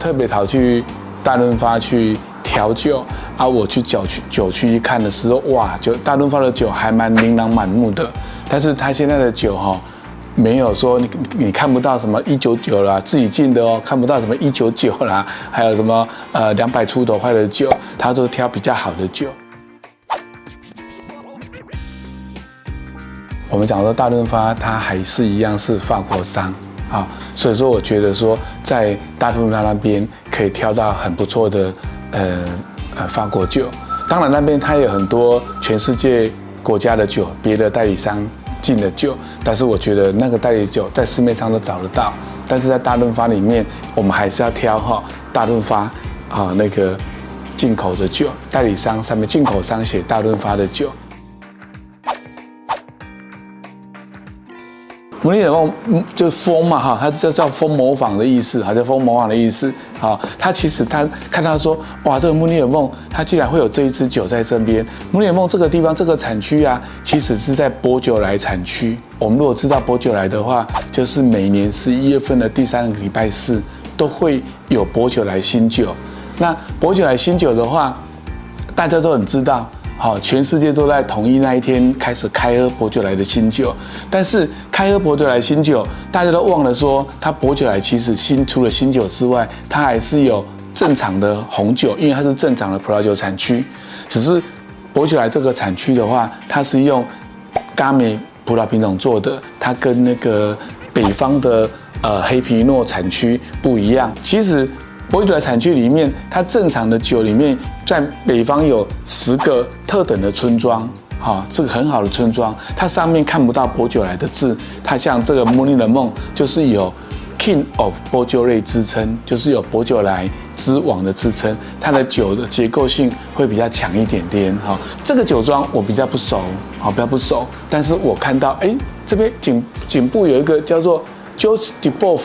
特别跑去大润发去调酒啊，我去酒区酒区一看的时候，哇，就大润发的酒还蛮琳琅满目的，但是他现在的酒哈，没有说你你看不到什么一九九啦，自己进的哦，看不到什么一九九啦，还有什么呃两百出头块的酒，他都挑比较好的酒。我们讲说大润发，它还是一样是法国商啊，所以说我觉得说在大润发那边可以挑到很不错的呃呃法国酒。当然那边它有很多全世界国家的酒，别的代理商进的酒，但是我觉得那个代理酒在市面上都找得到。但是在大润发里面，我们还是要挑哈大润发啊那个进口的酒，代理商上面进口商写大润发的酒。摩尼尔梦，嗯，就风嘛哈，它叫叫风模仿的意思，哈，叫风模仿的意思，好，它其实它看到说，哇，这个摩尼尔梦，它竟然会有这一支酒在这边。摩尼尔梦这个地方这个产区啊，其实是在薄酒莱产区。我们如果知道薄酒莱的话，就是每年十一月份的第三个礼拜四都会有薄酒莱新酒。那薄酒莱新酒的话，大家都很知道。好，全世界都在统一那一天开始开喝薄酒莱的新酒，但是开喝薄酒莱新酒，大家都忘了说，它薄酒莱其实新除了新酒之外，它还是有正常的红酒，因为它是正常的葡萄酒产区。只是薄酒莱这个产区的话，它是用嘎美葡萄品种做的，它跟那个北方的呃黑皮诺产区不一样。其实。薄酒莱产区里面，它正常的酒里面，在北方有十个特等的村庄，哈，这个很好的村庄，它上面看不到薄酒莱的字，它像这个摩尼的梦，就是有 King of 薄酒莱之称，就是有薄酒莱之王的之称，它的酒的结构性会比较强一点点，哈，这个酒庄我比较不熟，好，比较不熟，但是我看到，哎，这边颈颈部有一个叫做 José de Beauf，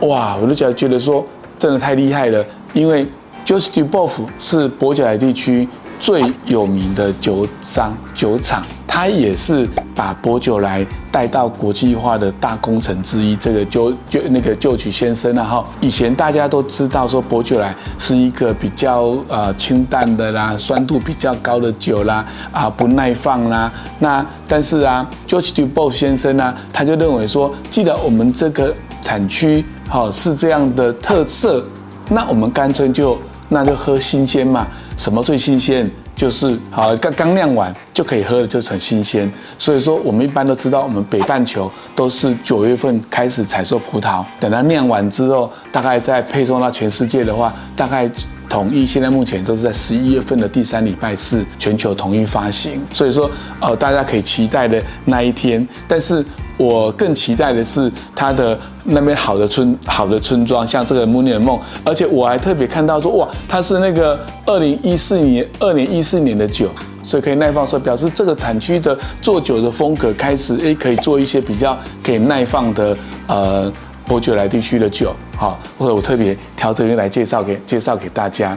哇，我就觉得觉得说。真的太厉害了，因为 José de Beauf 是薄酒莱地区最有名的酒商酒厂，他也是把薄酒莱带到国际化的大功臣之一。这个就就那个就曲先生啊，哈，以前大家都知道说薄酒莱是一个比较呃清淡的啦，酸度比较高的酒啦，啊不耐放啦。那但是啊，José de Beauf 先生呢，他就认为说，既然我们这个产区好是这样的特色，那我们干脆就那就喝新鲜嘛。什么最新鲜？就是好刚刚酿完就可以喝的，就很新鲜。所以说我们一般都知道，我们北半球都是九月份开始采收葡萄，等它酿完之后，大概再配送到全世界的话，大概。统一现在目前都是在十一月份的第三礼拜四全球统一发行，所以说呃大家可以期待的那一天。但是我更期待的是它的那边好的村好的村庄，像这个摩尼尔梦，而且我还特别看到说哇，它是那个二零一四年二零一四年的酒，所以可以耐放，所以表示这个产区的做酒的风格开始诶可以做一些比较可以耐放的呃。薄酒莱地区的酒，好，或者我特别挑这边来介绍给介绍给大家。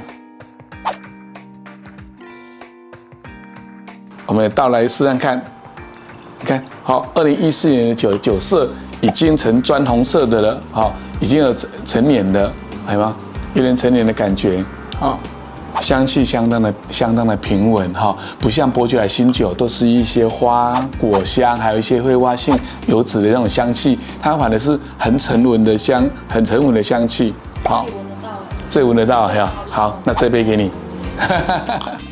我们倒来试试看，看好，二零一四年的酒酒色已经成砖红色的了，好，已经有成成年的，有吗？有点成年的感觉，好。香气相当的相当的平稳哈，不像伯爵来新酒都是一些花果香，还有一些会发性油脂的那种香气，它反而是很沉稳的香，很沉稳的香气。好，这闻得到，闻得到，好，那这杯给你。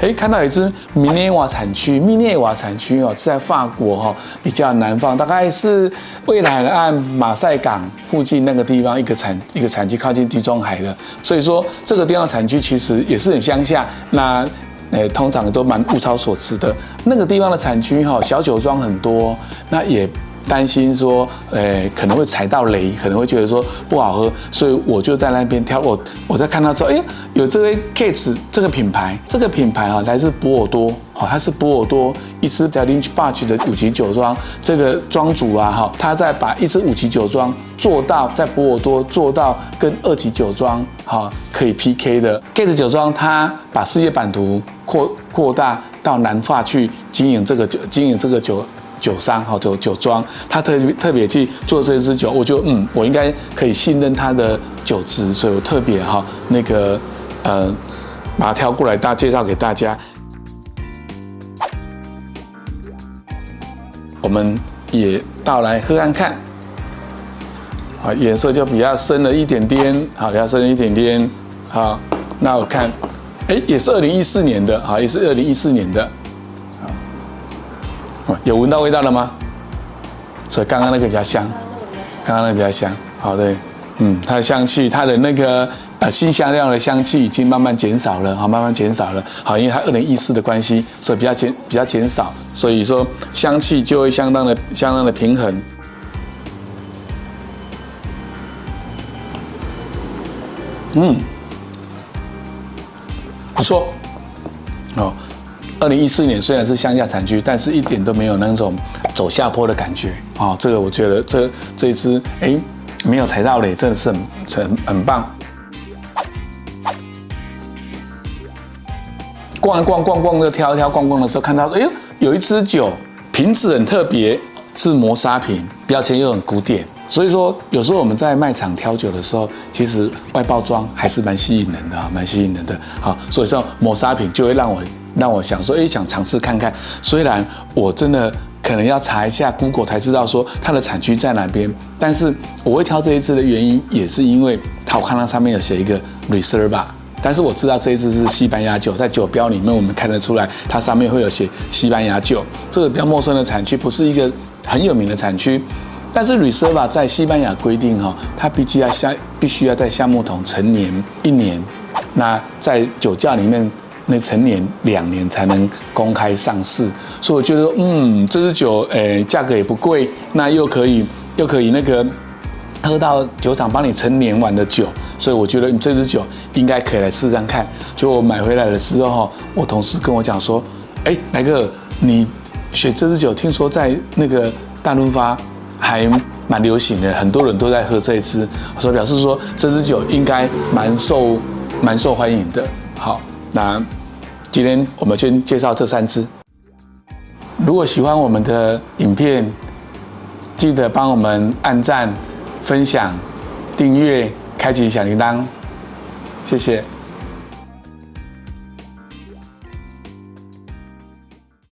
哎，看到一支米涅瓦产区，米涅瓦产区哦，是在法国哈，比较南方，大概是蔚蓝海岸马赛港附近那个地方一个产一个产区，靠近地中海的。所以说这个地方产区其实也是很乡下，那呃通常都蛮物超所值的。那个地方的产区哈，小酒庄很多，那也。担心说，诶，可能会踩到雷，可能会觉得说不好喝，所以我就在那边挑。我我在看到之后，哎，有这位 Katz 这个品牌，这个品牌啊，来自波尔多，好，它是波尔多一支叫 Lynch Batch 的五级酒庄，这个庄主啊，哈，他在把一支五级酒庄做到在波尔多做到跟二级酒庄哈可以 PK 的。Katz 酒庄，他把事业版图扩扩大到南法去经营这个酒，经营这个酒。酒商哈酒酒庄，他特别特别去做这支酒，我就嗯，我应该可以信任他的酒质，所以我特别哈那个呃把它挑过来，大介绍给大家。我们也倒来喝看看，啊，颜色就比较深了一点点，好，比较深了一点点，好，那我看，哎，也是二零一四年的，好，也是二零一四年的，有闻到味道了吗？所以刚刚那个比较香，刚刚那个比较香，好，对，嗯，它的香气，它的那个。呃，新香料的香气已经慢慢减少了，好，慢慢减少了，好，因为它二零一四的关系，所以比较减比较减少，所以说香气就会相当的相当的平衡。嗯，不错，哦，二零一四年虽然是乡下产区，但是一点都没有那种走下坡的感觉，哦，这个我觉得这这一支哎没有踩到雷，真的是很很很棒。逛逛逛逛的挑一挑逛逛的时候，看到哎呦，有一支酒瓶子很特别，是磨砂瓶，标签又很古典。所以说，有时候我们在卖场挑酒的时候，其实外包装还是蛮吸引人的，蛮吸引人的。好，所以说磨砂瓶就会让我让我想说，哎，想尝试看看。虽然我真的可能要查一下 Google 才知道说它的产区在哪边，但是我会挑这一支的原因，也是因为它我看到上面有写一个 Reserva。但是我知道这一支是西班牙酒，在酒标里面我们看得出来，它上面会有写西班牙酒。这个比较陌生的产区，不是一个很有名的产区。但是 Reserva 在西班牙规定哈，它必须要橡，必须要在橡木桶陈年一年。那在酒窖里面，那陈年两年才能公开上市。所以我觉得，嗯，这支酒，诶，价格也不贵，那又可以又可以那个喝到酒厂帮你陈年完的酒。所以我觉得你这支酒应该可以来试试看。就我买回来的时候，我同事跟我讲说：“哎，来哥，你选这支酒，听说在那个大润发还蛮流行的，很多人都在喝这一支。”所以表示说这支酒应该蛮受蛮受欢迎的。好，那今天我们先介绍这三支。如果喜欢我们的影片，记得帮我们按赞、分享、订阅。开启小铃铛，谢谢。